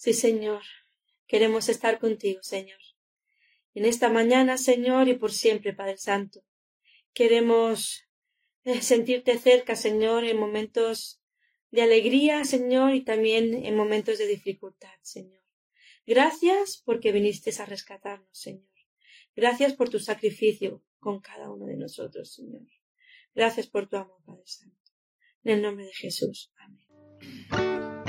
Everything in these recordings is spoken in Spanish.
Sí, Señor, queremos estar contigo, Señor. En esta mañana, Señor, y por siempre, Padre Santo. Queremos eh, sentirte cerca, Señor, en momentos de alegría, Señor, y también en momentos de dificultad, Señor. Gracias porque viniste a rescatarnos, Señor. Gracias por tu sacrificio con cada uno de nosotros, Señor. Gracias por tu amor, Padre Santo. En el nombre de Jesús. Amén.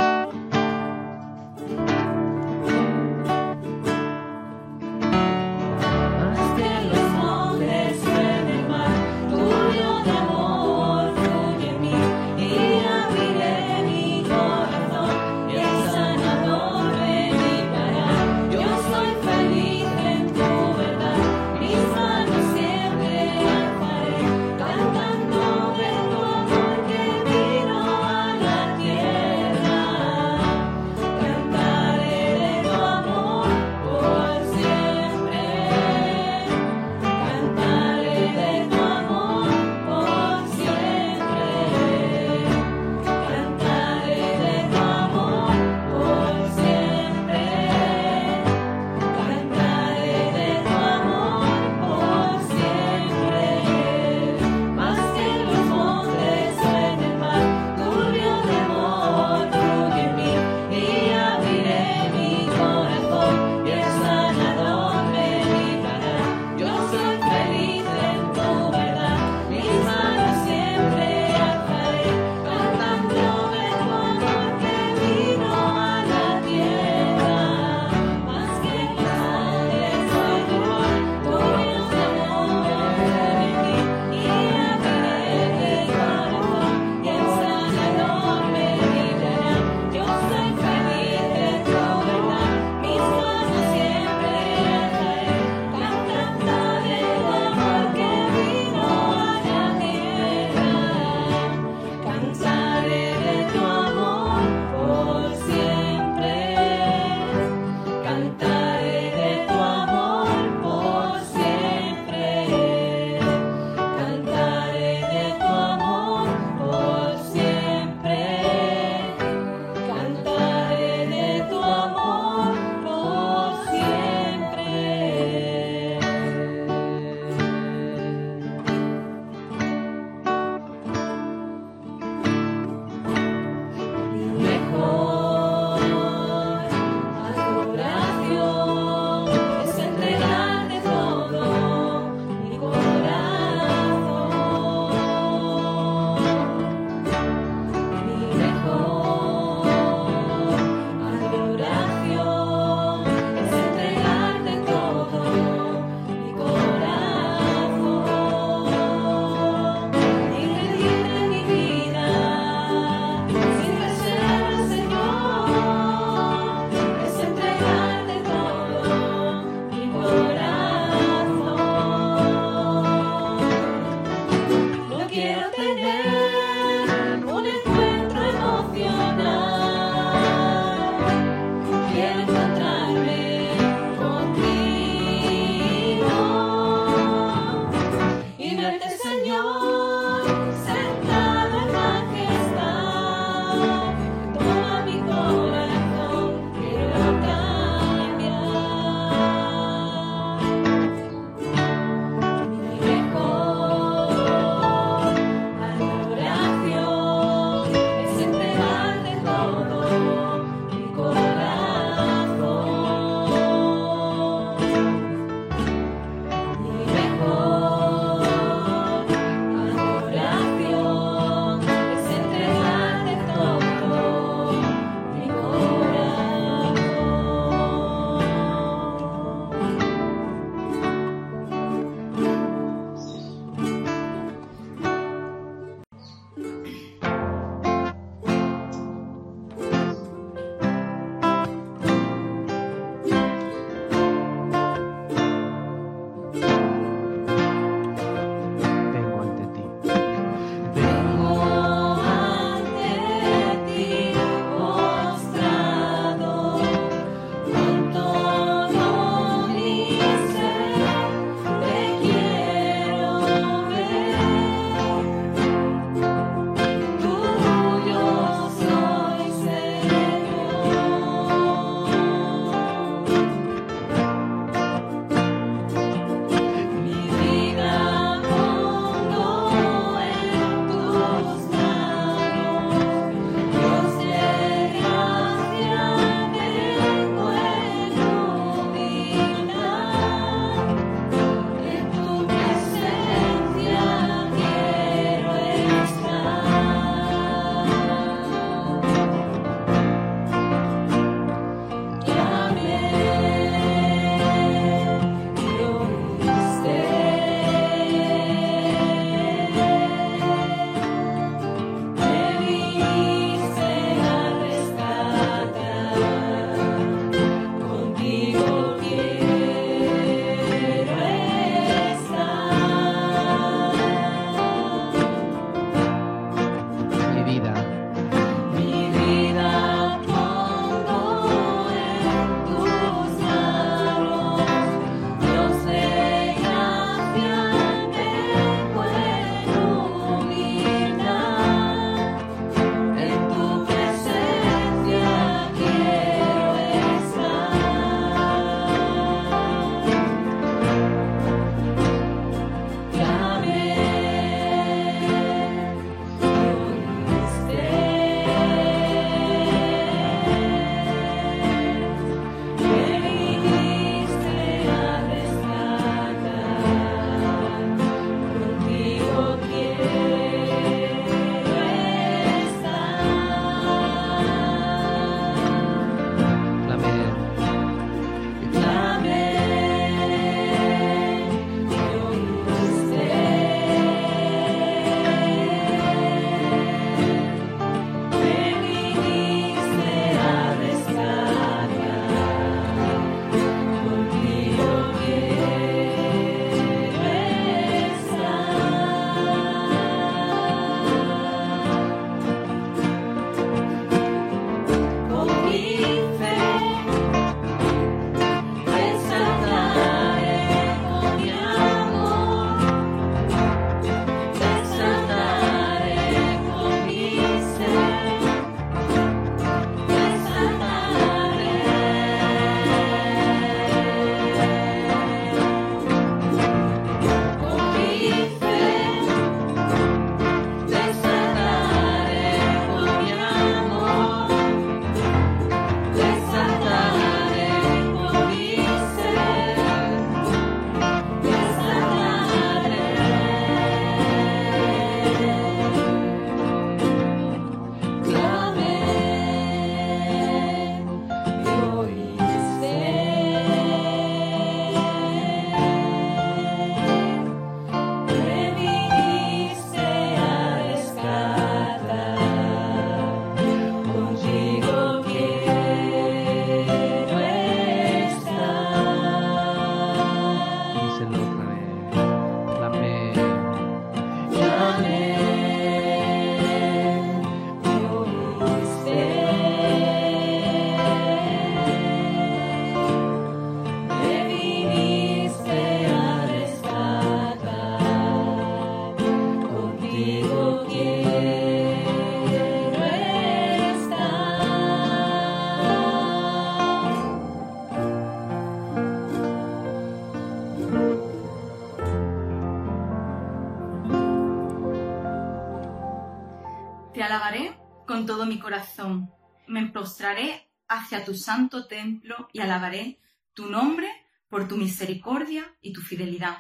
Tu santo templo y alabaré tu nombre por tu misericordia y tu fidelidad.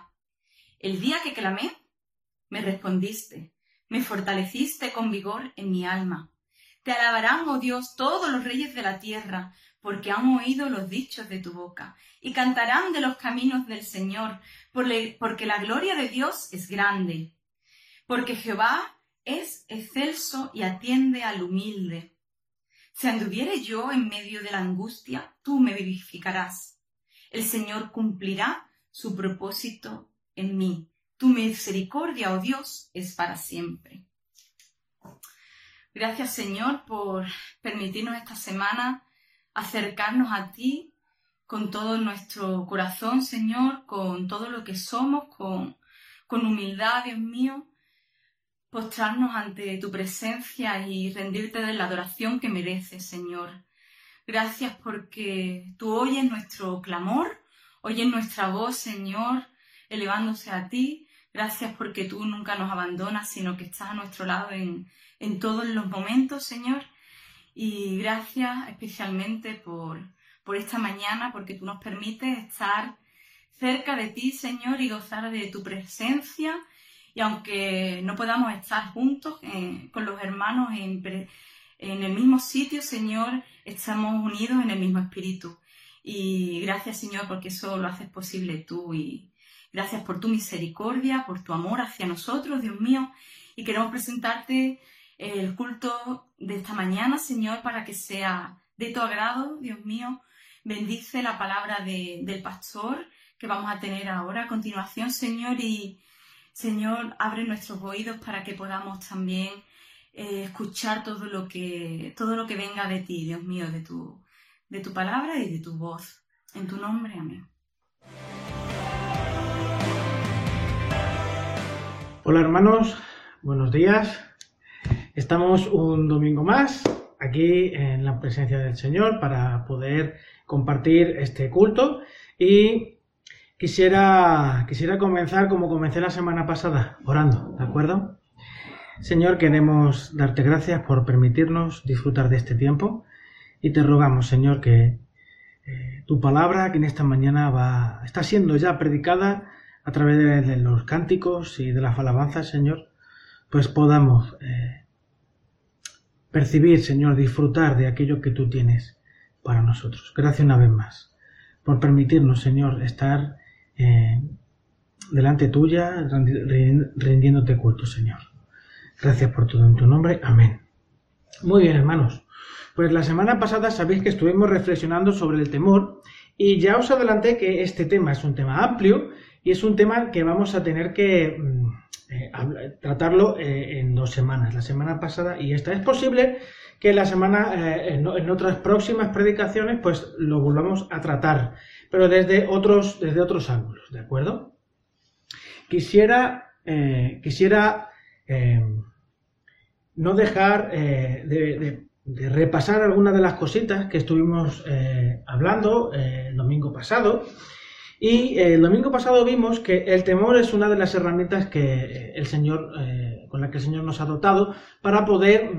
El día que clamé, me respondiste, me fortaleciste con vigor en mi alma. Te alabarán, oh Dios, todos los reyes de la tierra, porque han oído los dichos de tu boca, y cantarán de los caminos del Señor, porque la gloria de Dios es grande. Porque Jehová es excelso y atiende al humilde. Si anduviere yo en medio de la angustia, tú me vivificarás. El Señor cumplirá su propósito en mí. Tu misericordia, oh Dios, es para siempre. Gracias, Señor, por permitirnos esta semana acercarnos a ti con todo nuestro corazón, Señor, con todo lo que somos, con, con humildad, Dios mío, postrarnos ante tu presencia y rendirte de la adoración que mereces, Señor. Gracias porque tú oyes nuestro clamor, oyes nuestra voz, Señor, elevándose a ti. Gracias porque tú nunca nos abandonas, sino que estás a nuestro lado en, en todos los momentos, Señor. Y gracias especialmente por, por esta mañana, porque tú nos permites estar cerca de ti, Señor, y gozar de tu presencia y aunque no podamos estar juntos eh, con los hermanos en, en, el mismo sitio, Señor, estamos unidos en el mismo espíritu. Y gracias, Señor, porque eso lo haces posible tú. Y gracias por tu misericordia, por tu amor hacia nosotros, Dios mío. Y queremos presentarte el culto de esta mañana, Señor, para que sea de tu agrado, Dios mío. Bendice la palabra del pastor que vamos a tener ahora a continuación, Señor, y Señor, abre nuestros oídos para que podamos también eh, escuchar todo lo, que, todo lo que venga de ti, Dios mío, de tu, de tu palabra y de tu voz. En tu nombre, amén. Hola hermanos, buenos días. Estamos un domingo más aquí en la presencia del Señor para poder compartir este culto y Quisiera, quisiera comenzar como comencé la semana pasada, orando, ¿de acuerdo? Señor, queremos darte gracias por permitirnos disfrutar de este tiempo y te rogamos, Señor, que eh, tu palabra que en esta mañana va, está siendo ya predicada a través de, los cánticos y de las alabanzas, Señor, pues podamos eh, percibir, Señor, disfrutar de aquello que tú tienes para nosotros. Gracias una vez más por permitirnos, Señor, estar eh, delante tuya, rindiéndote culto, Señor. Gracias por todo en tu nombre. Amén. Muy bien, hermanos. Pues la semana pasada sabéis que estuvimos reflexionando sobre el temor y ya os adelanté que este tema es un tema amplio y es un tema que vamos a tener que mm, eh, tratarlo eh, en dos semanas, la semana pasada y esta. Es posible que la semana, en, en, otras próximas predicaciones, pues lo volvamos a tratar pero desde otros, desde otros ángulos, ¿de acuerdo? Quisiera, eh, quisiera eh, no dejar eh, de, repasar algunas de las cositas que estuvimos hablando el domingo pasado. Y el domingo pasado vimos que el temor es una de las herramientas que el Señor, con la que el Señor nos ha dotado para poder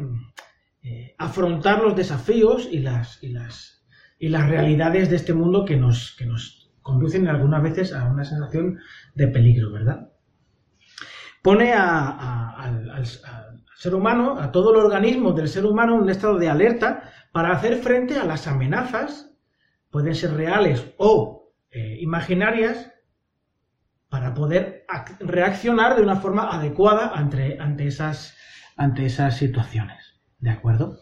afrontar los desafíos y las, y las y las realidades de este mundo que nos, que nos conducen algunas veces a una sensación de peligro, ¿verdad? Pone al, ser humano, a todo el organismo del ser humano en un estado de alerta para hacer frente a las amenazas, pueden ser reales o eh, imaginarias, para poder reaccionar de una forma adecuada ante, ante, esas, ante esas situaciones. ¿De acuerdo?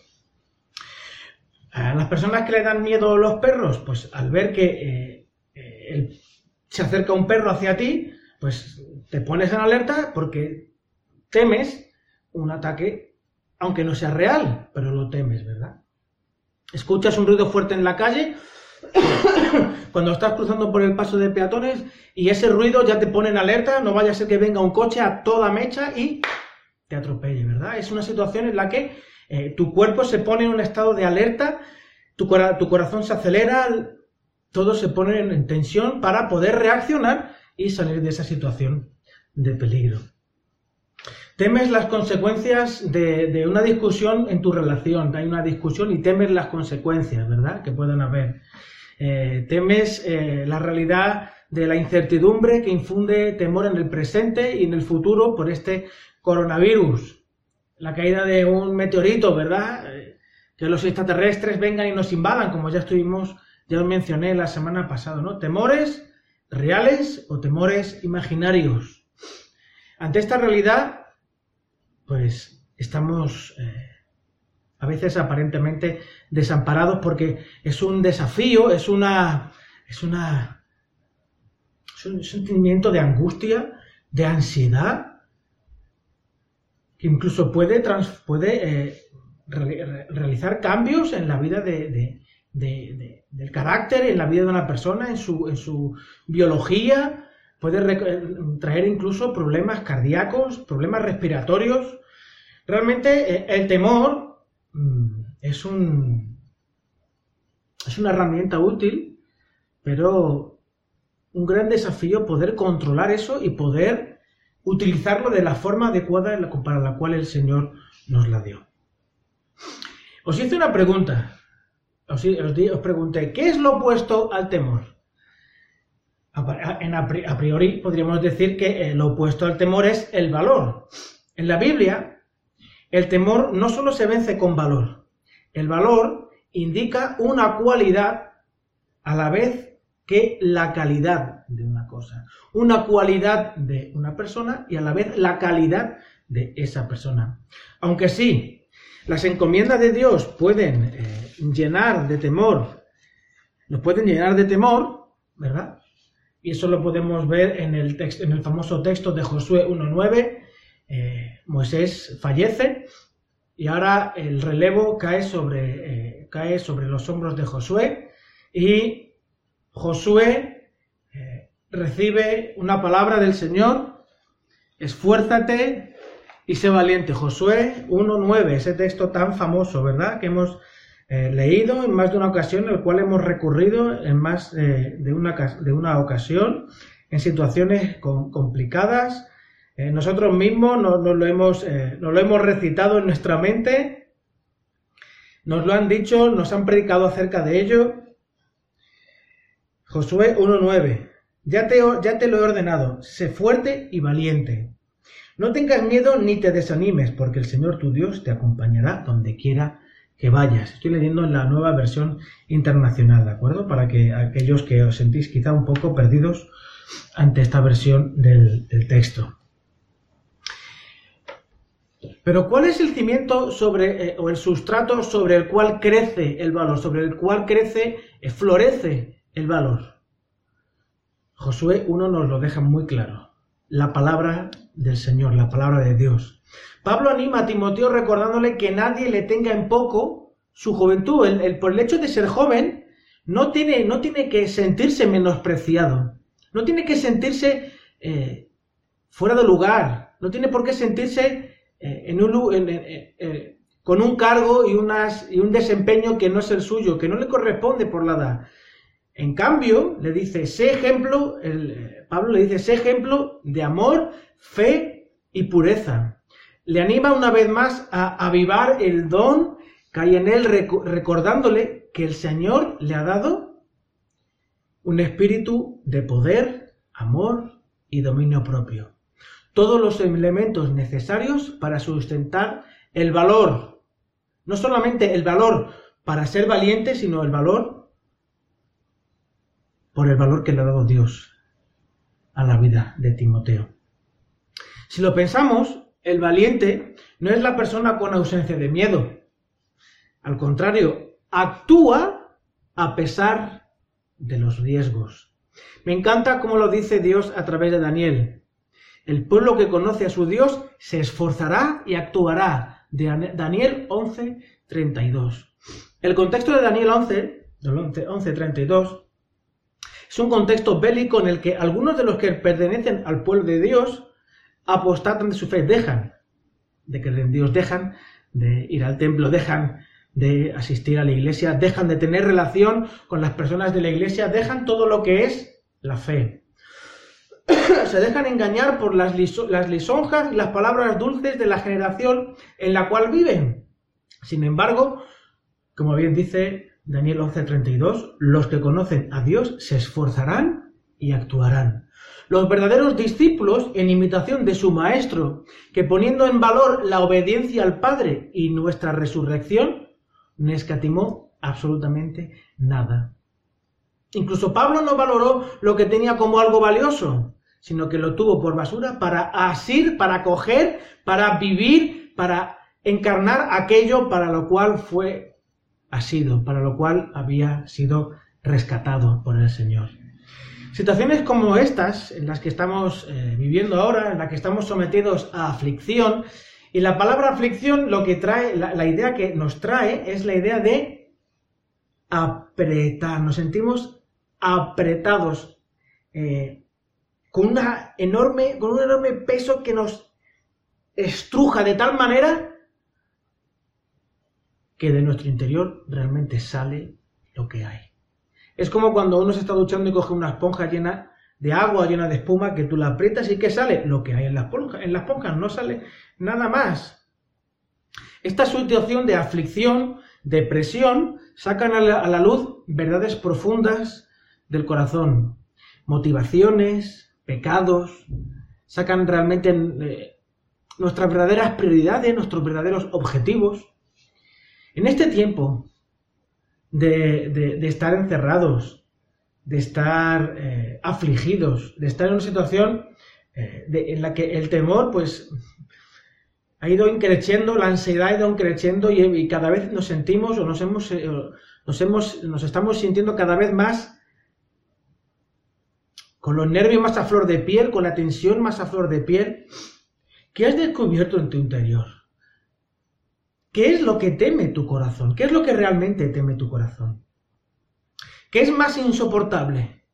A las personas que le dan miedo los perros, pues al ver que eh, eh, se acerca un perro hacia ti, pues te pones en alerta porque temes un ataque, aunque no sea real, pero lo temes, ¿verdad? Escuchas un ruido fuerte en la calle cuando estás cruzando por el paso de peatones y ese ruido ya te pone en alerta, no vaya a ser que venga un coche a toda mecha y te atropelle, ¿verdad? Es una situación en la que eh, tu cuerpo se pone en un estado de alerta, tu, corazón se acelera, todo se pone en tensión para poder reaccionar y salir de esa situación de peligro. Temes las consecuencias de, una discusión en tu relación. Hay una discusión y temes las consecuencias, ¿verdad? Que puedan haber. Eh, temes eh, la realidad de la incertidumbre que infunde temor en el presente y en el futuro por este coronavirus. La caída de un meteorito, ¿verdad? Eh, que los extraterrestres vengan y nos invadan, como ya estuvimos, ya lo mencioné la semana pasada, ¿no? Temores reales o temores imaginarios. Ante esta realidad, pues estamos eh, a veces aparentemente desamparados porque es un desafío, es una, es una, es un sentimiento de angustia, de ansiedad, que incluso puede, puede eh, realizar cambios en la vida de, del carácter, en la vida de una persona, en su, en su biología, puede traer incluso problemas cardíacos, problemas respiratorios, Realmente eh, el temor mm, es un es una herramienta útil, pero un gran desafío poder controlar eso y poder utilizarlo de la forma adecuada para la cual el Señor nos la dio. Os hice una pregunta. Os, pregunté, ¿qué es lo opuesto al temor? a priori podríamos decir que eh, lo opuesto al temor es el valor. En la Biblia el temor no solo se vence con valor, el valor indica una cualidad a la vez que la calidad de una cosa, una cualidad de una persona y a la vez la calidad de esa persona. Aunque sí, las encomiendas de Dios pueden eh, llenar de temor, nos pueden llenar de temor, ¿verdad? Y eso lo podemos ver en el, en el famoso texto de Josué 1.9, eh, Moisés fallece y ahora el relevo cae sobre, eh, cae sobre los hombros de Josué y Josué recibe una palabra del Señor, esfuérzate y sé valiente. Josué 1.9, ese texto tan famoso, ¿verdad? Que hemos leído en más de una ocasión, el cual hemos recurrido en más de, una, de, una, ocasión, en situaciones complicadas, eh, nosotros mismos nos, lo hemos, eh, lo hemos recitado en nuestra mente, nos lo han dicho, nos han predicado acerca de ello. Josué 1.9. Ya te, lo he ordenado, sé fuerte y valiente. No tengas miedo ni te desanimes, porque el Señor tu Dios te acompañará donde quiera que vayas. Estoy leyendo en la nueva versión internacional, ¿de acuerdo? Para que aquellos que os sentís quizá un poco perdidos ante esta versión del texto. Pero ¿cuál es el cimiento sobre, eh, o el sustrato sobre el cual crece el valor, sobre el cual crece, eh, florece el valor? Josué 1 nos lo deja muy claro. La palabra del Señor, la palabra de Dios. Pablo anima a Timoteo recordándole que nadie le tenga en poco su juventud. El, por el hecho de ser joven, no tiene, no tiene que sentirse menospreciado. No tiene que sentirse eh, fuera de lugar. No tiene por qué sentirse eh, en un, eh, con un cargo y, unas, y un desempeño que no es el suyo, que no le corresponde por la edad. En cambio, le dice, sé ejemplo, el, Pablo le dice, sé ejemplo de amor, fe y pureza. Le anima una vez más a avivar el don que hay en él, recordándole que el Señor le ha dado un espíritu de poder, amor y dominio propio todos los elementos necesarios para sustentar el valor. No solamente el valor para ser valiente, sino el valor por el valor que le ha dado Dios a la vida de Timoteo. Si lo pensamos, el valiente no es la persona con ausencia de miedo. Al contrario, actúa a pesar de los riesgos. Me encanta cómo lo dice Dios a través de Daniel. El pueblo que conoce a su Dios se esforzará y actuará. De Daniel 11, 32. El contexto de Daniel 11, 11, 32, es un contexto bélico en el que algunos de los que pertenecen al pueblo de Dios apostatan de su fe, dejan de creer en Dios, dejan de ir al templo, dejan de asistir a la iglesia, dejan de tener relación con las personas de la iglesia, dejan todo lo que es la fe. se dejan engañar por las, las lisonjas y las palabras dulces de la generación en la cual viven. Sin embargo, como bien dice Daniel 11:32, los que conocen a Dios se esforzarán y actuarán. Los verdaderos discípulos, en imitación de su Maestro, que poniendo en valor la obediencia al Padre y nuestra resurrección, no escatimó absolutamente nada. Incluso Pablo no valoró lo que tenía como algo valioso, sino que lo tuvo por basura para asir, para coger, para vivir, para encarnar aquello para lo cual fue asido, para lo cual había sido rescatado por el Señor. Situaciones como estas, en las que estamos eh, viviendo ahora, en las que estamos sometidos a aflicción, y la palabra aflicción lo que trae, la, idea que nos trae es la idea de apretar, nos sentimos apretados, eh, con, una enorme, con un enorme peso que nos estruja de tal manera que de nuestro interior realmente sale lo que hay. Es como cuando uno se está duchando y coge una esponja llena de agua, llena de espuma, que tú la aprietas y que sale lo que hay en la esponja. En no sale nada más. Esta situación de aflicción, depresión, sacan a la, luz verdades profundas del corazón, motivaciones, pecados, sacan realmente eh, nuestras verdaderas prioridades, nuestros verdaderos objetivos. En este tiempo de, estar encerrados, de estar eh, afligidos, de estar en una situación eh, en la que el temor, pues, ha ido increciendo, la ansiedad ha ido increciendo y, cada vez nos sentimos o nos hemos, eh, nos hemos, nos estamos sintiendo cada vez más con los nervios más a flor de piel, con la tensión más a flor de piel. ¿Qué has descubierto en tu interior? ¿Qué es lo que teme tu corazón? ¿Qué es lo que realmente teme tu corazón? ¿Qué es más insoportable?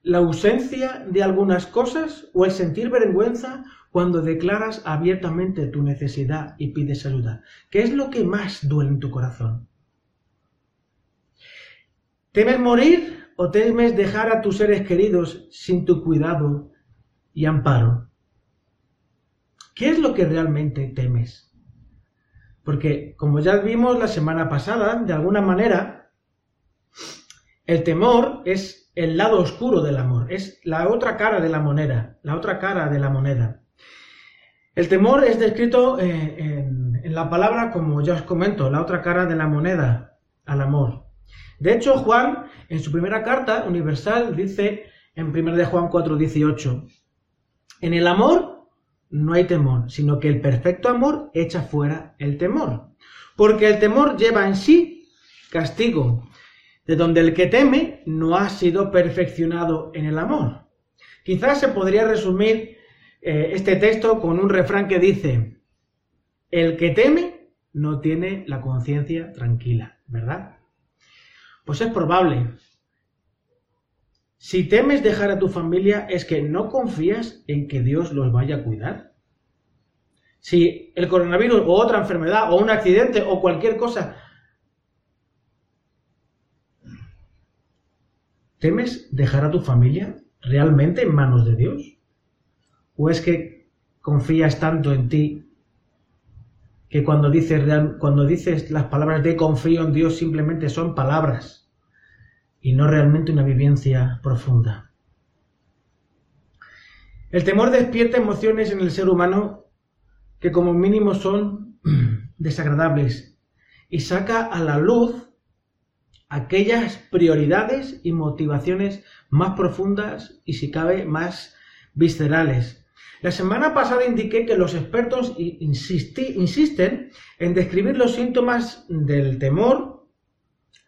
¿La ausencia de algunas cosas o el sentir vergüenza cuando declaras abiertamente tu necesidad y pides ayuda? ¿Qué es lo que más duele en tu corazón? ¿Temes morir o temes dejar a tus seres queridos sin tu cuidado y amparo? ¿Qué es lo que realmente temes? Porque, como ya vimos la semana pasada, de alguna manera, el temor es el lado oscuro del amor, es la otra cara de la moneda, la otra cara de la moneda. El temor es descrito eh, en, la palabra, como ya os comento, la otra cara de la moneda al amor. De hecho, Juan, en su primera carta universal, dice en 1 de Juan 4:18, en el amor no hay temor, sino que el perfecto amor echa fuera el temor. Porque el temor lleva en sí castigo, de donde el que teme no ha sido perfeccionado en el amor. Quizás se podría resumir eh, este texto con un refrán que dice, el que teme no tiene la conciencia tranquila, ¿verdad? Pues es probable. Si temes dejar a tu familia es que no confías en que Dios los vaya a cuidar. Si el coronavirus o otra enfermedad o un accidente o cualquier cosa ¿Temes dejar a tu familia realmente en manos de Dios? ¿O es que confías tanto en ti que cuando dices, cuando dices las palabras de confío en Dios simplemente son palabras y no realmente una vivencia profunda? El temor despierta emociones en el ser humano que como mínimo son desagradables y saca a la luz aquellas prioridades y motivaciones más profundas y si cabe más viscerales. La semana pasada indiqué que los expertos insisten en describir los síntomas del temor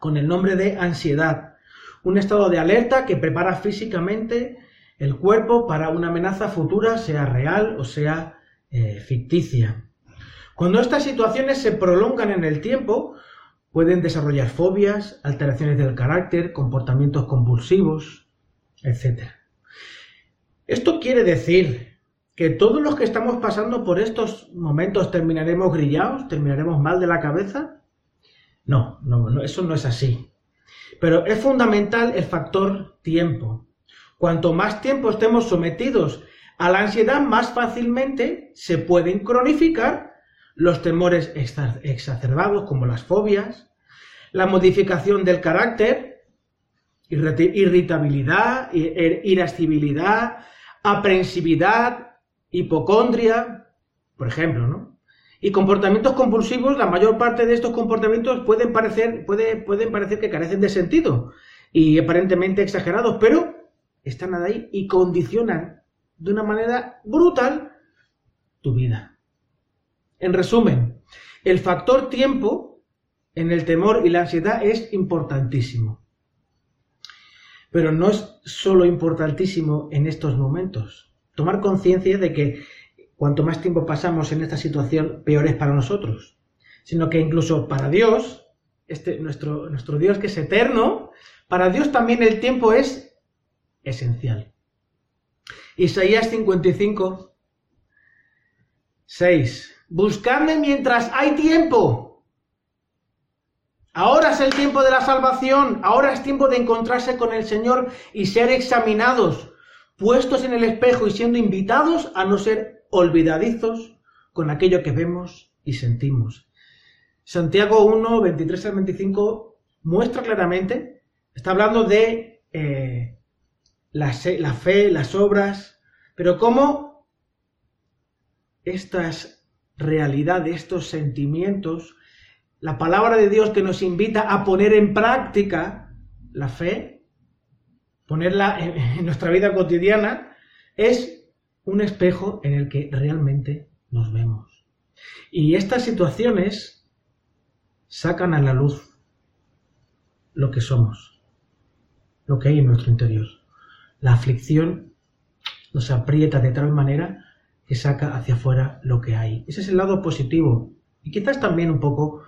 con el nombre de ansiedad, un estado de alerta que prepara físicamente el cuerpo para una amenaza futura, sea real o sea eh, ficticia. Cuando estas situaciones se prolongan en el tiempo, pueden desarrollar fobias, alteraciones del carácter, comportamientos compulsivos, etc. Esto quiere decir que todos los que estamos pasando por estos momentos terminaremos grillados, terminaremos mal de la cabeza. No, no, no eso no es así. Pero es fundamental el factor tiempo. Cuanto más tiempo estemos sometidos a la ansiedad, más fácilmente se pueden cronificar los temores exacerbados como las fobias, la modificación del carácter, irritabilidad, er, irascibilidad, aprensividad, hipocondria, por ejemplo, ¿no? Y comportamientos compulsivos, la mayor parte de estos comportamientos pueden parecer, pueden parecer que carecen de sentido y aparentemente exagerados, pero están ahí y condicionan de una manera brutal tu vida. En resumen, el factor tiempo en el temor y la ansiedad es importantísimo. Pero no es solo importantísimo en estos momentos. Tomar conciencia de que cuanto más tiempo pasamos en esta situación, peor es para nosotros. Sino que incluso para Dios, este, nuestro, Dios que es eterno, para Dios también el tiempo es esencial. Isaías 55, 6. Buscadme mientras hay tiempo. Ahora es el tiempo de la salvación, ahora es tiempo de encontrarse con el Señor y ser examinados, puestos en el espejo y siendo invitados a no ser olvidadizos con aquello que vemos y sentimos. Santiago 1, 23 al 25 muestra claramente, está hablando de eh, la, fe, las obras, pero cómo estas realidades, estos sentimientos, la palabra de Dios que nos invita a poner en práctica la fe, ponerla en, nuestra vida cotidiana, es un espejo en el que realmente nos vemos. Y estas situaciones sacan a la luz lo que somos, lo que hay en nuestro interior. La aflicción nos aprieta de tal manera que saca hacia afuera lo que hay. Ese es el lado positivo y quizás también un poco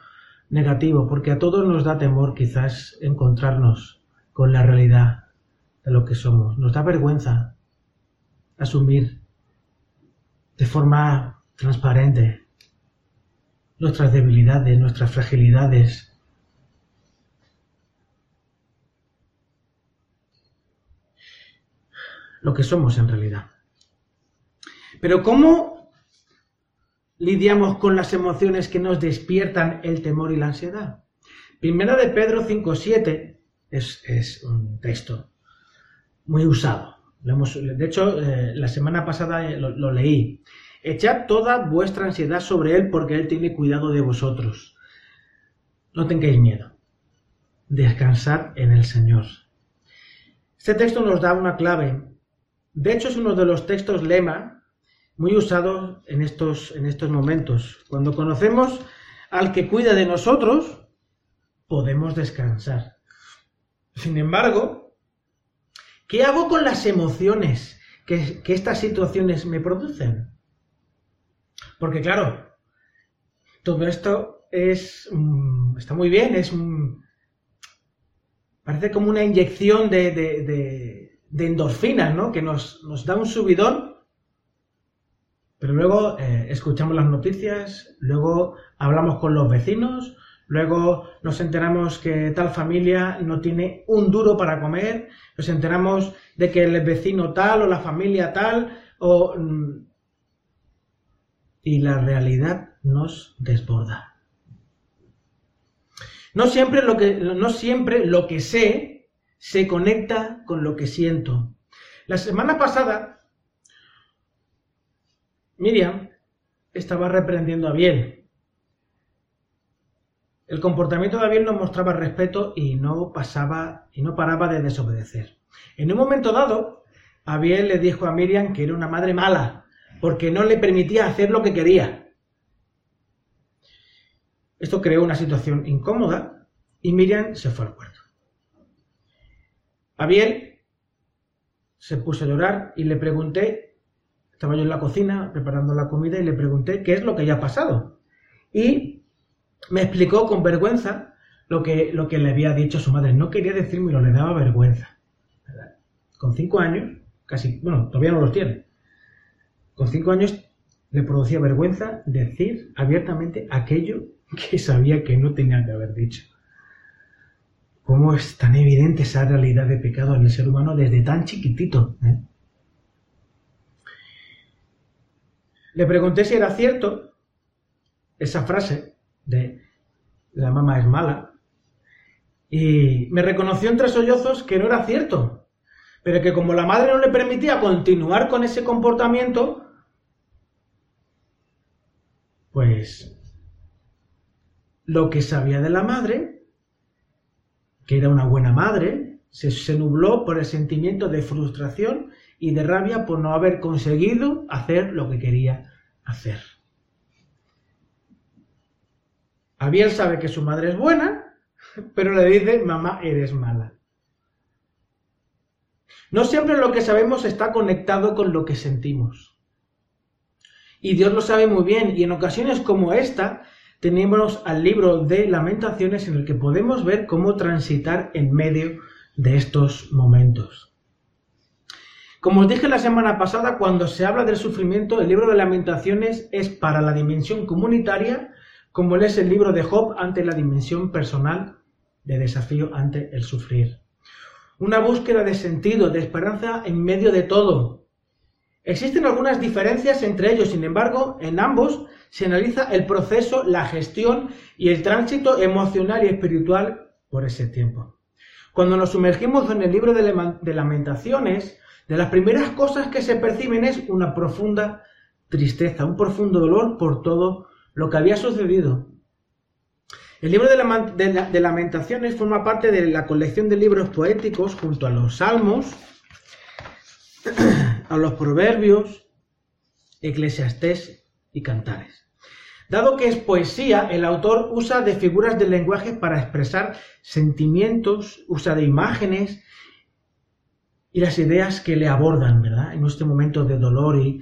negativo, porque a todos nos da temor quizás encontrarnos con la realidad de lo que somos. Nos da vergüenza asumir de forma transparente nuestras debilidades, nuestras fragilidades, lo que somos en realidad. Pero ¿cómo lidiamos con las emociones que nos despiertan el temor y la ansiedad? Primera de Pedro 5.7 es, es un texto muy usado. De hecho, eh, la semana pasada eh, lo, leí. Echad toda vuestra ansiedad sobre Él porque Él tiene cuidado de vosotros. No tengáis miedo. Descansad en el Señor. Este texto nos da una clave de hecho, es uno de los textos lema muy usados en estos, en estos momentos. Cuando conocemos al que cuida de nosotros, podemos descansar. Sin embargo, ¿qué hago con las emociones que, estas situaciones me producen? Porque claro, todo esto es mm, está muy bien, es parece como una inyección de de endorfinas, ¿no? Que nos, da un subidón, pero luego eh, escuchamos las noticias, luego hablamos con los vecinos, luego nos enteramos que tal familia no tiene un duro para comer, nos enteramos de que el vecino tal o la familia tal, o... Mm, y la realidad nos desborda. No siempre lo que, no siempre lo que sé se conecta con lo que siento. La semana pasada, Miriam estaba reprendiendo a Biel. El comportamiento de Abiel no mostraba respeto y no pasaba y no paraba de desobedecer. En un momento dado, Abiel le dijo a Miriam que era una madre mala porque no le permitía hacer lo que quería. Esto creó una situación incómoda y Miriam se fue al cuarto. Abiel se puso a llorar y le pregunté, estaba yo en la cocina preparando la comida y le pregunté qué es lo que había pasado. Y me explicó con vergüenza lo que, lo que le había dicho su madre. No quería decírmelo, le daba vergüenza. Con cinco años, casi, bueno, todavía no los tiene. Con cinco años le producía vergüenza decir abiertamente aquello que sabía que no tenía que haber dicho. cómo es tan evidente esa realidad de pecado en el ser humano desde tan chiquitito. ¿eh? Le pregunté si era cierto esa frase de la mamá es mala y me reconoció entre sollozos que no era cierto, pero que como la madre no le permitía continuar con ese comportamiento, pues lo que sabía de la madre, que era una buena madre, se, se, nubló por el sentimiento de frustración y de rabia por no haber conseguido hacer lo que quería hacer. Abiel sabe que su madre es buena, pero le dice, mamá, eres mala. No siempre lo que sabemos está conectado con lo que sentimos. Y Dios lo sabe muy bien, y en ocasiones como esta, tenemos al libro de lamentaciones en el que podemos ver cómo transitar en medio de estos momentos. Como os dije la semana pasada, cuando se habla del sufrimiento, el libro de lamentaciones es para la dimensión comunitaria, como es el libro de Job ante la dimensión personal de desafío ante el sufrir. Una búsqueda de sentido, de esperanza en medio de todo. Existen algunas diferencias entre ellos, sin embargo, en ambos se analiza el proceso, la gestión y el tránsito emocional y espiritual por ese tiempo. Cuando nos sumergimos en el libro de lamentaciones, de las primeras cosas que se perciben es una profunda tristeza, un profundo dolor por todo lo que había sucedido. El libro de, lamentaciones forma parte de la colección de libros poéticos junto a los salmos, a los proverbios, eclesiastés y cantares. Dado que es poesía, el autor usa de figuras del lenguaje para expresar sentimientos, usa de imágenes y las ideas que le abordan, ¿verdad? En este momento de dolor y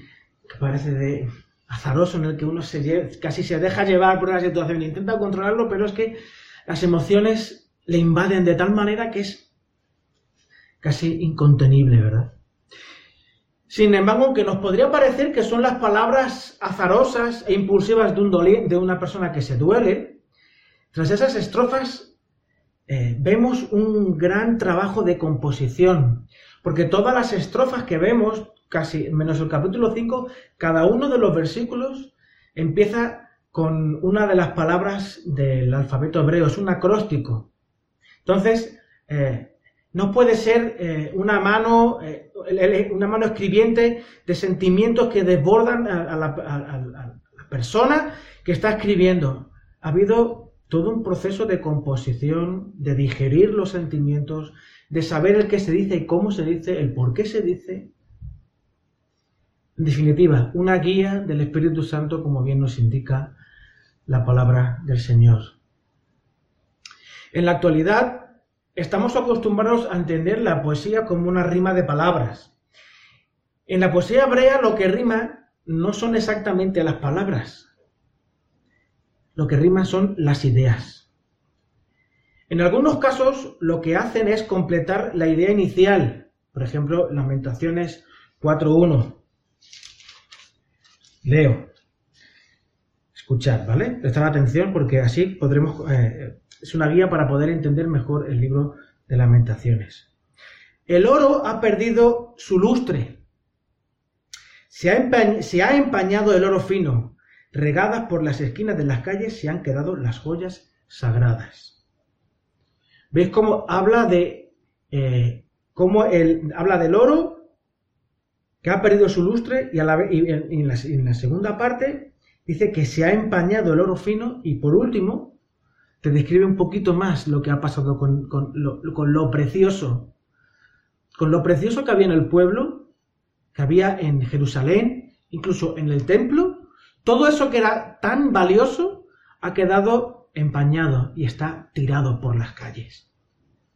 que parece de azaroso en el que uno se casi se deja llevar por la situación, intenta controlarlo, pero es que las emociones le invaden de tal manera que es casi incontenible, ¿verdad? Sin embargo, aunque nos podría parecer que son las palabras azarosas e impulsivas de, un de una persona que se duele, tras esas estrofas eh, vemos un gran trabajo de composición, porque todas las estrofas que vemos, casi menos el capítulo 5, cada uno de los versículos empieza con una de las palabras del alfabeto hebreo, es un acróstico. Entonces, eh, no puede ser eh, una mano, eh, una mano escribiente de sentimientos que desbordan a, la, a, la, persona que está escribiendo. Ha habido todo un proceso de composición, de digerir los sentimientos, de saber el qué se dice y cómo se dice, el por qué se dice. En definitiva, una guía del Espíritu Santo, como bien nos indica la palabra del Señor. En la actualidad, estamos acostumbrados a entender la poesía como una rima de palabras. En la poesía hebrea lo que rima no son exactamente las palabras, lo que rima son las ideas. En algunos casos lo que hacen es completar la idea inicial, por ejemplo, Lamentaciones 4.1. Leo. Escuchad, ¿vale? Prestad atención porque así podremos... Eh, es una guía para poder entender mejor el libro de lamentaciones. El oro ha perdido su lustre. Se ha, se ha empañado el oro fino. Regadas por las esquinas de las calles se han quedado las joyas sagradas. ¿Veis cómo habla de eh, cómo el, habla del oro que ha perdido su lustre y, a la, y en, la, segunda parte dice que se ha empañado el oro fino y por último te describe un poquito más lo que ha pasado con, con, con lo precioso, con lo precioso que había en el pueblo, que había en Jerusalén, incluso en el templo, todo eso que era tan valioso ha quedado empañado y está tirado por las calles.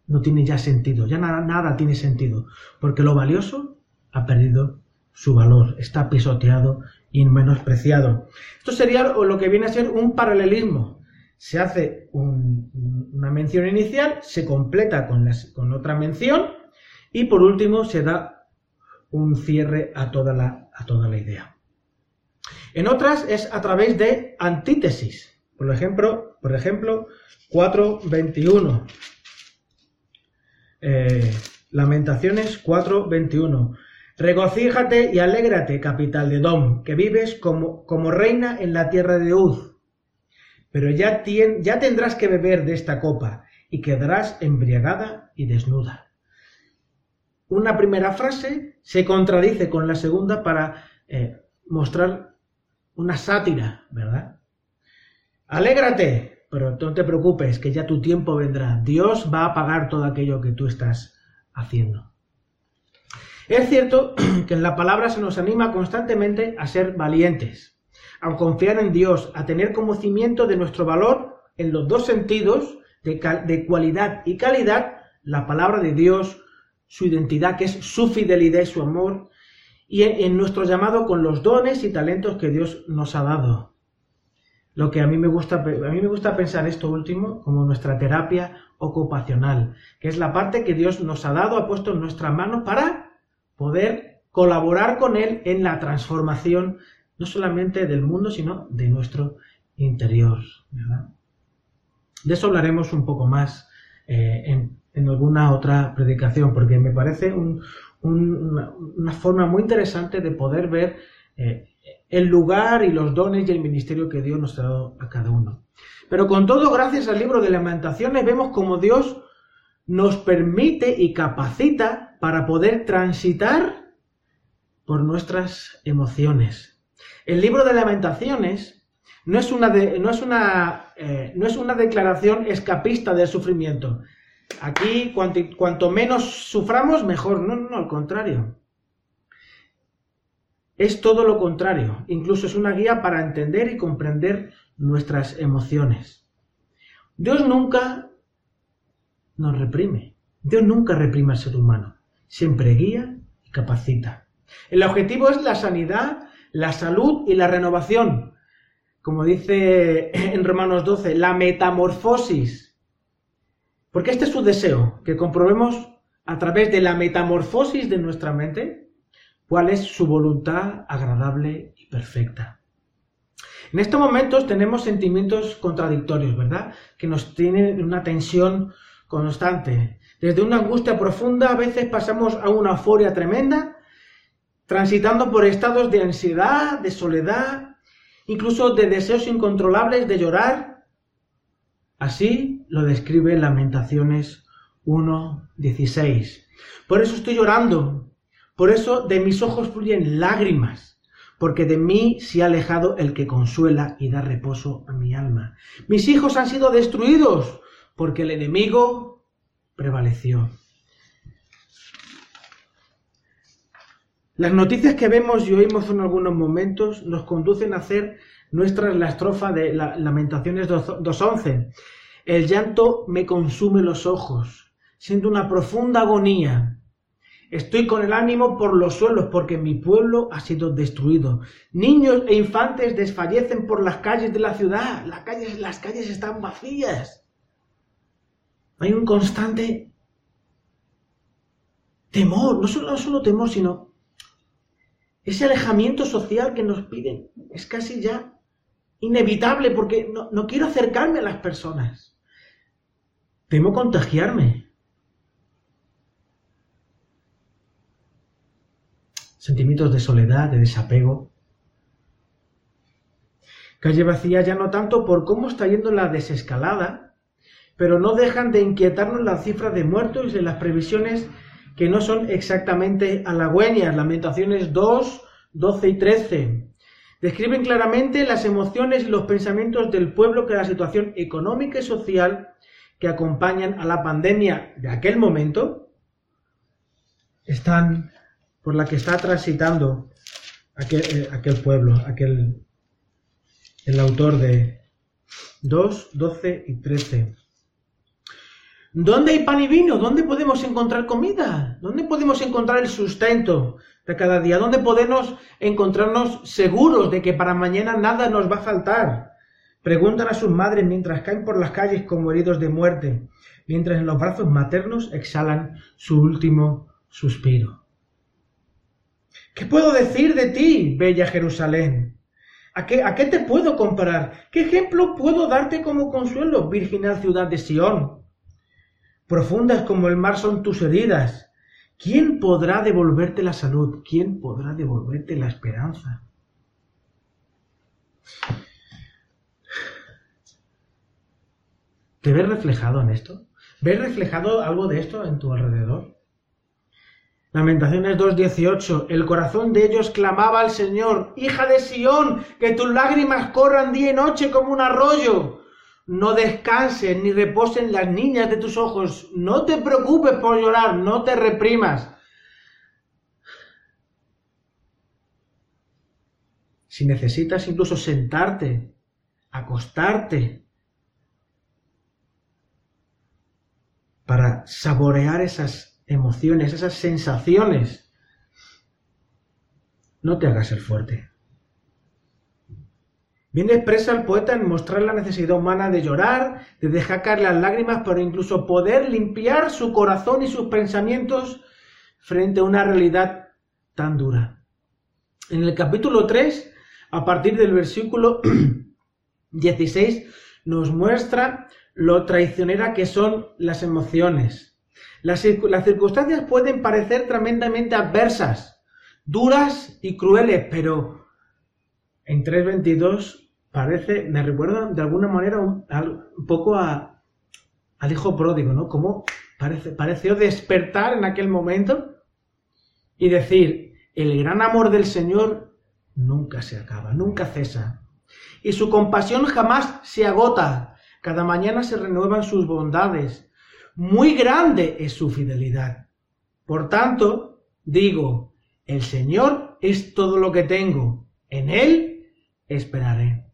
No tiene ya sentido, ya nada, tiene sentido, porque lo valioso ha perdido su valor, está pisoteado y menospreciado. Esto sería lo que viene a ser un paralelismo. Se hace un, una mención inicial, se completa con, otra mención y por último se da un cierre a toda la idea. En otras es a través de antítesis. Por ejemplo, por ejemplo 4.21. eh, Lamentaciones 4:21. Regocíjate y alégrate, capital de Dom, que vives como, como reina en la tierra de Uz. Pero ya, ya tendrás que beber de esta copa y quedarás embriagada y desnuda. Una primera frase se contradice con la segunda para eh, mostrar una sátira, ¿verdad? Alégrate, pero no te preocupes, que ya tu tiempo vendrá. Dios va a pagar todo aquello que tú estás haciendo. Es cierto que en la palabra se nos anima constantemente a ser valientes, a confiar en Dios, a tener conocimiento de nuestro valor en los dos sentidos, de, cualidad y calidad, la palabra de Dios, su identidad, que es su fidelidad y su amor, y en, nuestro llamado con los dones y talentos que Dios nos ha dado. Lo que a mí me gusta, a mí me gusta pensar esto último como nuestra terapia ocupacional, que es la parte que Dios nos ha dado, ha puesto en nuestras manos para poder colaborar con Él en la transformación no solamente del mundo, sino de nuestro interior. De eso hablaremos un poco más eh, en, alguna otra predicación, porque me parece una, forma muy interesante de poder ver eh, el lugar y los dones y el ministerio que Dios nos ha dado a cada uno. Pero con todo, gracias al libro de lamentaciones, vemos como Dios nos permite y capacita para poder transitar por nuestras emociones. El libro de lamentaciones no es una, no es una, eh, no es una declaración escapista del sufrimiento. Aquí, cuanto, cuanto menos suframos, mejor. No, no, al contrario. Es todo lo contrario. Incluso es una guía para entender y comprender nuestras emociones. Dios nunca nos reprime. Dios nunca reprime al ser humano. Siempre guía y capacita. El objetivo es la sanidad, la salud y la renovación. Como dice en Romanos 12, la metamorfosis. Porque este es su deseo, que comprobemos a través de la metamorfosis de nuestra mente cuál es su voluntad agradable y perfecta. En estos momentos tenemos sentimientos contradictorios, ¿verdad? Que nos tienen una tensión constante. Desde una angustia profunda a veces pasamos a una euforia tremenda, transitando por estados de ansiedad, de soledad, incluso de deseos incontrolables de llorar. Así lo describe Lamentaciones 1.16. Por eso estoy llorando, por eso de mis ojos fluyen lágrimas porque de mí se ha alejado el que consuela y da reposo a mi alma. Mis hijos han sido destruidos, porque el enemigo prevaleció. Las noticias que vemos y oímos en algunos momentos nos conducen a hacer nuestra la estrofa de Lamentaciones 2.11. El llanto me consume los ojos, siento una profunda agonía. Estoy con el ánimo por los suelos porque mi pueblo ha sido destruido. Niños e infantes desfallecen por las calles de la ciudad. Las calles, las calles están vacías. Hay un constante temor, no solo, no temor, sino ese alejamiento social que nos piden. Es casi ya inevitable porque no quiero acercarme a las personas. Temo contagiarme. Sentimientos de soledad, de desapego. Calle vacía ya no tanto por cómo está yendo la desescalada, pero no dejan de inquietarnos las cifras de muertos y las previsiones que no son exactamente halagüeñas. Lamentaciones 2, 12 y 13. Describen claramente las emociones y los pensamientos del pueblo que la situación económica y social que acompañan a la pandemia de aquel momento están por la que está transitando aquel, eh, aquel pueblo, aquel, el autor de 2, 12 y 13. ¿Dónde hay pan y vino? ¿Dónde podemos encontrar comida? ¿Dónde podemos encontrar el sustento de cada día? ¿Dónde podemos encontrarnos seguros de que para mañana nada nos va a faltar? Preguntan a sus madres mientras caen por las calles como heridos de muerte, mientras en los brazos maternos exhalan su último suspiro. ¿Qué puedo decir de ti, bella Jerusalén? ¿A qué, ¿A qué te puedo comparar? ¿Qué ejemplo puedo darte como consuelo, virginal ciudad de Sión? Profundas como el mar son tus heridas. ¿Quién podrá devolverte la salud? ¿Quién podrá devolverte la esperanza? ¿Te ves reflejado en esto? ¿Ves reflejado algo de esto en tu alrededor? Lamentaciones 2.18. El corazón de ellos clamaba al Señor, Hija de Sión, que tus lágrimas corran día y noche como un arroyo. No descansen ni reposen las niñas de tus ojos. No te preocupes por llorar, no te reprimas. Si necesitas incluso sentarte, acostarte, para saborear esas emociones, esas sensaciones, no te hagas el fuerte. Bien expresa el poeta en mostrar la necesidad humana de llorar, de dejar caer las lágrimas, pero incluso poder limpiar su corazón y sus pensamientos frente a una realidad tan dura. En el capítulo 3, a partir del versículo 16, nos muestra lo traicionera que son las emociones. Las, las circunstancias pueden parecer tremendamente adversas, duras y crueles, pero en 3.22 parece, me recuerda de alguna manera un, poco a, al hijo pródigo, ¿no? Como parece, pareció despertar en aquel momento y decir, el gran amor del Señor nunca se acaba, nunca cesa. Y su compasión jamás se agota. Cada mañana se renuevan sus bondades. Muy grande es su fidelidad. Por tanto, digo, el Señor es todo lo que tengo. En Él esperaré.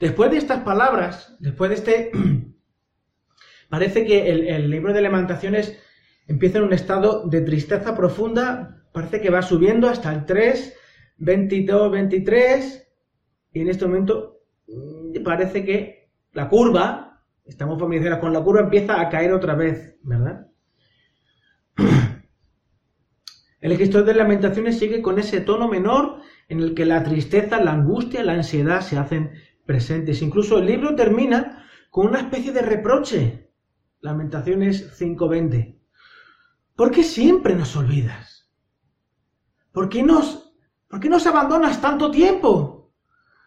Después de estas palabras, después de este... parece que el, libro de Lamentaciones empieza en un estado de tristeza profunda, parece que va subiendo hasta el 3, 22, 23, y en este momento mm, parece que la curva, estamos familiarizados con la curva, empieza a caer otra vez, ¿verdad? El escritor de lamentaciones sigue con ese tono menor en el que la tristeza, la angustia, la ansiedad se hacen presentes. Incluso el libro termina con una especie de reproche. Lamentaciones 5:20. ¿Por qué siempre nos olvidas? ¿Por qué nos, por qué nos abandonas tanto tiempo?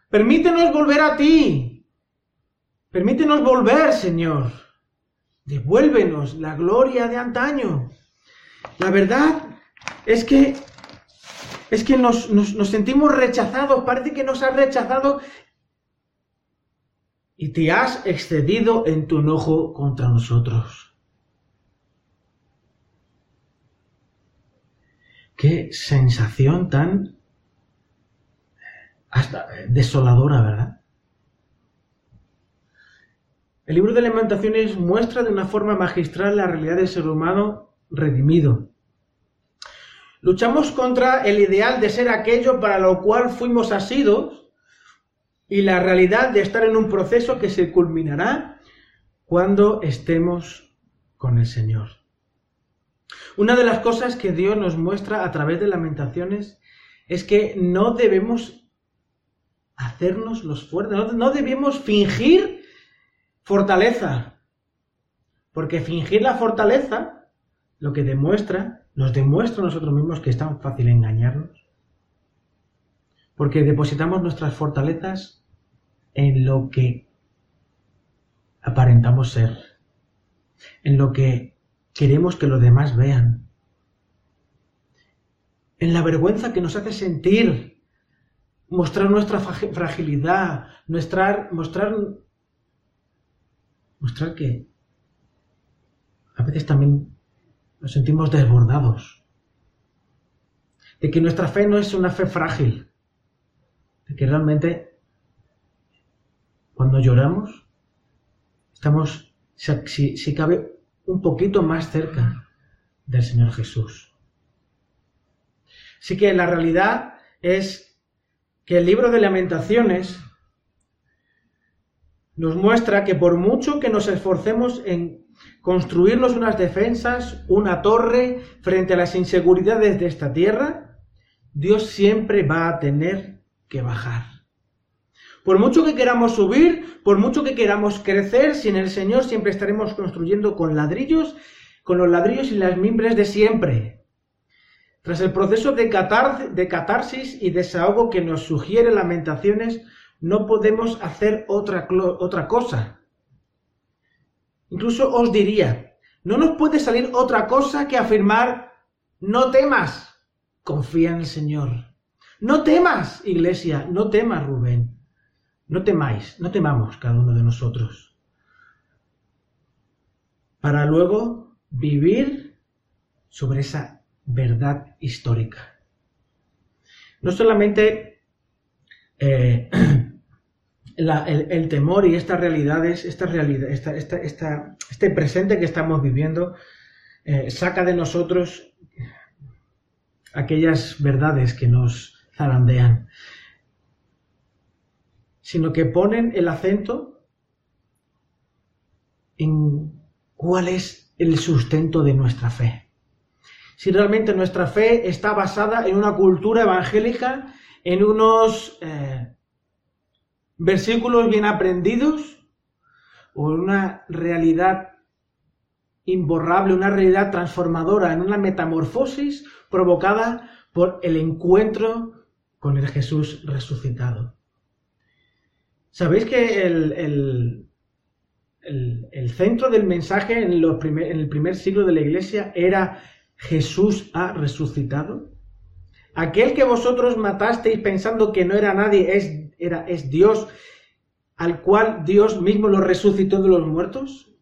Permítenos volver a ti. Permítenos volver, Señor. Devuélvenos la gloria de antaño. La verdad es que es que nos, nos, sentimos rechazados, parece que nos has rechazado y te has excedido en tu enojo contra nosotros. Qué sensación tan hasta desoladora, ¿verdad? El libro de Lamentaciones muestra de una forma magistral la realidad del ser humano redimido. Luchamos contra el ideal de ser aquello para lo cual fuimos asidos y la realidad de estar en un proceso que se culminará cuando estemos con el Señor. Una de las cosas que Dios nos muestra a través de lamentaciones es que no debemos hacernos los fuertes, no, debemos fingir fortaleza, porque fingir la fortaleza lo que demuestra, nos demuestra a nosotros mismos que es tan fácil engañarnos, porque depositamos nuestras fortalezas en lo que aparentamos ser, en lo que queremos que los demás vean, en la vergüenza que nos hace sentir, mostrar nuestra fragilidad, mostrar, mostrar, mostrar que a veces también nos sentimos desbordados, de que nuestra fe no es una fe frágil, de que realmente cuando lloramos, estamos, si, cabe, un poquito más cerca del Señor Jesús. Así que la realidad es que el libro de lamentaciones nos muestra que por mucho que nos esforcemos en construirnos unas defensas, una torre frente a las inseguridades de esta tierra, Dios siempre va a tener que bajar. Por mucho que queramos subir, por mucho que queramos crecer, sin el Señor siempre estaremos construyendo con ladrillos, con los ladrillos y las mimbres de siempre. Tras el proceso de, catarsis y desahogo que nos sugiere Lamentaciones, no podemos hacer otra, otra cosa. Incluso os diría, no nos puede salir otra cosa que afirmar, no temas, confía en el Señor. No temas, iglesia, no temas, Rubén. No temáis, no temamos cada uno de nosotros. Para luego vivir sobre esa verdad histórica. No solamente eh, el, temor y estas realidades, esta realidad, este presente que estamos viviendo, eh, saca de nosotros aquellas verdades que nos zarandean, sino que ponen el acento en cuál es el sustento de nuestra fe. Si realmente nuestra fe está basada en una cultura evangélica, en unos eh, versículos bien aprendidos, o una realidad imborrable, una realidad transformadora, en una metamorfosis provocada por el encuentro con el Jesús resucitado. ¿Sabéis que el, el, centro del mensaje en, en el primer siglo de la iglesia era Jesús ha resucitado? Aquel que vosotros matasteis pensando que no era nadie es, era, es Dios, al cual Dios mismo lo resucitó de los muertos.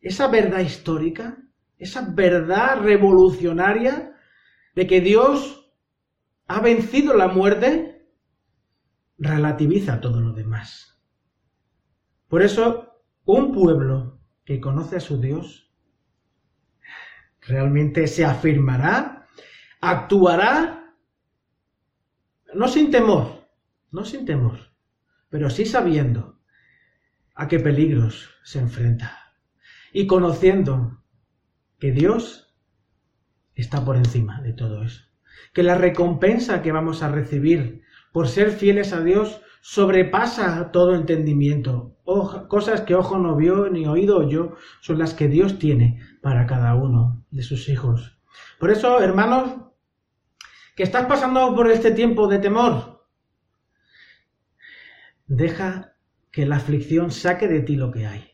Esa verdad histórica, esa verdad revolucionaria de que Dios ha vencido la muerte, relativiza todo lo demás. Por eso, un pueblo que conoce a su Dios realmente se afirmará, actuará, no sin temor, no sin temor, pero sí sabiendo a qué peligros se enfrenta y conociendo que Dios está por encima de todo eso, que la recompensa que vamos a recibir por ser fieles a Dios, sobrepasa todo entendimiento. cosas que ojo no vio ni oído oyó son las que Dios tiene para cada uno de sus hijos. Por eso, hermanos, que estás pasando por este tiempo de temor, deja que la aflicción saque de ti lo que hay.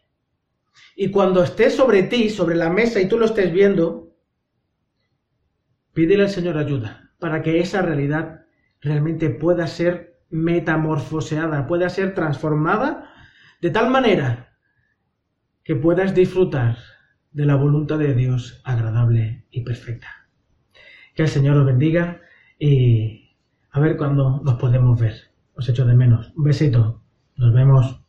Y cuando esté sobre ti, sobre la mesa y tú lo estés viendo, pídele al Señor ayuda para que esa realidad realmente pueda ser metamorfoseada, pueda ser transformada de tal manera que puedas disfrutar de la voluntad de Dios agradable y perfecta. Que el Señor os bendiga y a ver cuándo nos podemos ver. Os echo de menos. Un besito. Nos vemos.